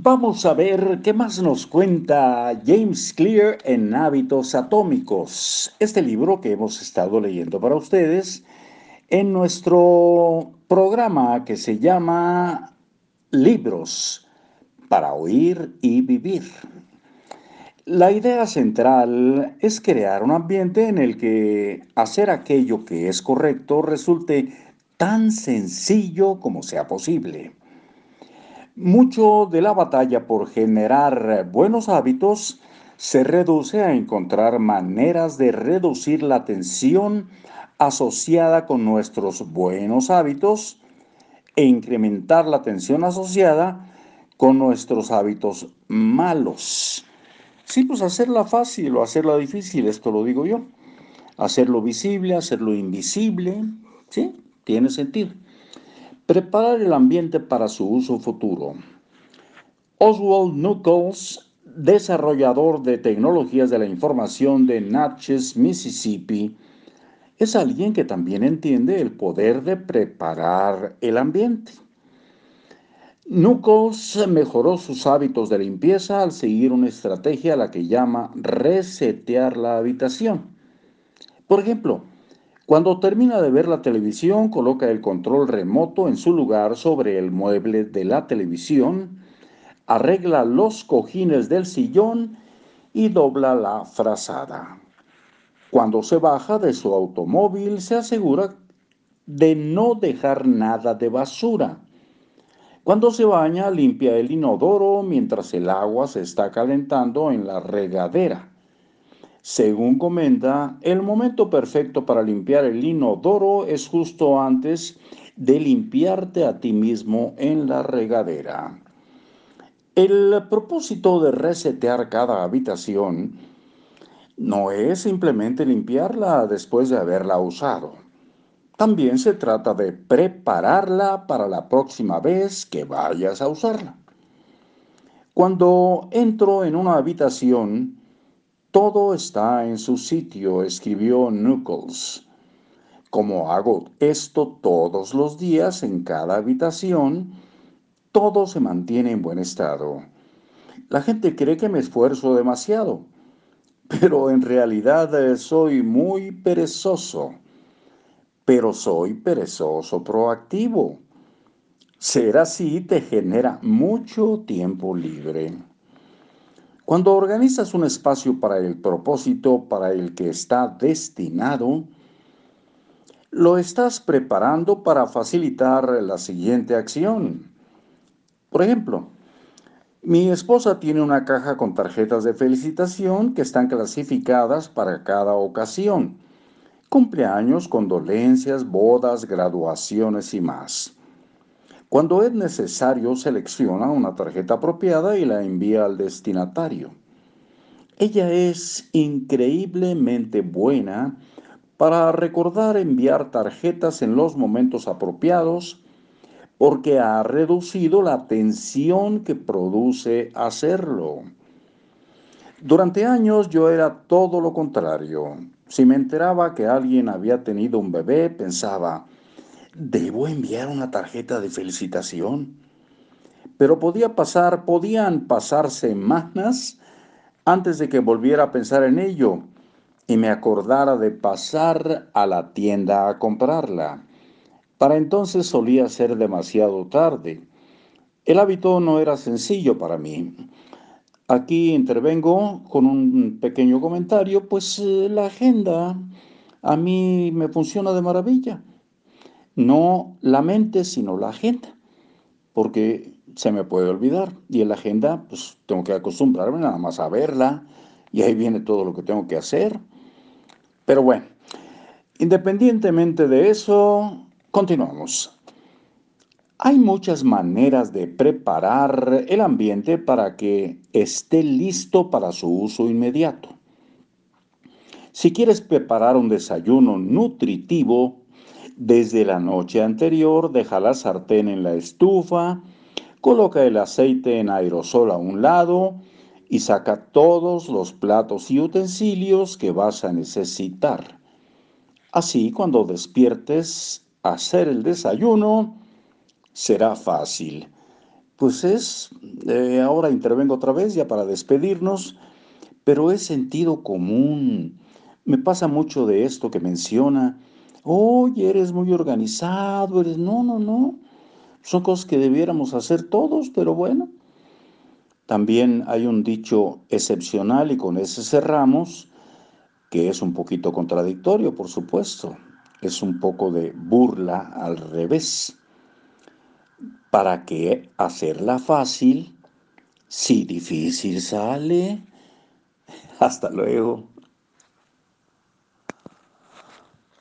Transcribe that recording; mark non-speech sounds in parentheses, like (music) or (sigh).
Vamos a ver qué más nos cuenta James Clear en Hábitos Atómicos, este libro que hemos estado leyendo para ustedes en nuestro programa que se llama Libros para oír y vivir. La idea central es crear un ambiente en el que hacer aquello que es correcto resulte tan sencillo como sea posible. Mucho de la batalla por generar buenos hábitos se reduce a encontrar maneras de reducir la tensión asociada con nuestros buenos hábitos e incrementar la tensión asociada con nuestros hábitos malos. Sí, pues hacerla fácil o hacerla difícil, esto lo digo yo. Hacerlo visible, hacerlo invisible, ¿sí? Tiene sentido. Preparar el ambiente para su uso futuro. Oswald Nuckols, desarrollador de tecnologías de la información de Natchez, Mississippi, es alguien que también entiende el poder de preparar el ambiente. Nucos mejoró sus hábitos de limpieza al seguir una estrategia a la que llama resetear la habitación. Por ejemplo, cuando termina de ver la televisión, coloca el control remoto en su lugar sobre el mueble de la televisión, arregla los cojines del sillón y dobla la frazada. Cuando se baja de su automóvil, se asegura de no dejar nada de basura cuando se baña, limpia el inodoro mientras el agua se está calentando en la regadera. Según comenta, el momento perfecto para limpiar el inodoro es justo antes de limpiarte a ti mismo en la regadera. El propósito de resetear cada habitación no es simplemente limpiarla después de haberla usado. También se trata de prepararla para la próxima vez que vayas a usarla. Cuando entro en una habitación, todo está en su sitio, escribió Knuckles. Como hago esto todos los días en cada habitación, todo se mantiene en buen estado. La gente cree que me esfuerzo demasiado, pero en realidad eh, soy muy perezoso pero soy perezoso proactivo. Ser así te genera mucho tiempo libre. Cuando organizas un espacio para el propósito para el que está destinado, lo estás preparando para facilitar la siguiente acción. Por ejemplo, mi esposa tiene una caja con tarjetas de felicitación que están clasificadas para cada ocasión cumpleaños, condolencias, bodas, graduaciones y más. Cuando es necesario, selecciona una tarjeta apropiada y la envía al destinatario. Ella es increíblemente buena para recordar enviar tarjetas en los momentos apropiados porque ha reducido la tensión que produce hacerlo. Durante años yo era todo lo contrario. Si me enteraba que alguien había tenido un bebé, pensaba, ¿debo enviar una tarjeta de felicitación? Pero podía pasar, podían pasar semanas antes de que volviera a pensar en ello y me acordara de pasar a la tienda a comprarla. Para entonces solía ser demasiado tarde. El hábito no era sencillo para mí. Aquí intervengo con un pequeño comentario, pues eh, la agenda a mí me funciona de maravilla. No la mente, sino la agenda, porque se me puede olvidar y en la agenda pues tengo que acostumbrarme nada más a verla y ahí viene todo lo que tengo que hacer. Pero bueno, independientemente de eso, continuamos. Hay muchas maneras de preparar el ambiente para que esté listo para su uso inmediato. Si quieres preparar un desayuno nutritivo, desde la noche anterior deja la sartén en la estufa, coloca el aceite en aerosol a un lado y saca todos los platos y utensilios que vas a necesitar. Así, cuando despiertes a hacer el desayuno, será fácil. pues es, eh, ahora intervengo otra vez ya para despedirnos, pero es sentido común. Me pasa mucho de esto que menciona, oye, eres muy organizado, eres, no, no, no, son cosas que debiéramos hacer todos, pero bueno. También hay un dicho excepcional y con ese cerramos, que es un poquito contradictorio, por supuesto. Es un poco de burla al revés. ¿Para qué hacerla fácil si difícil sale? (laughs) Hasta luego.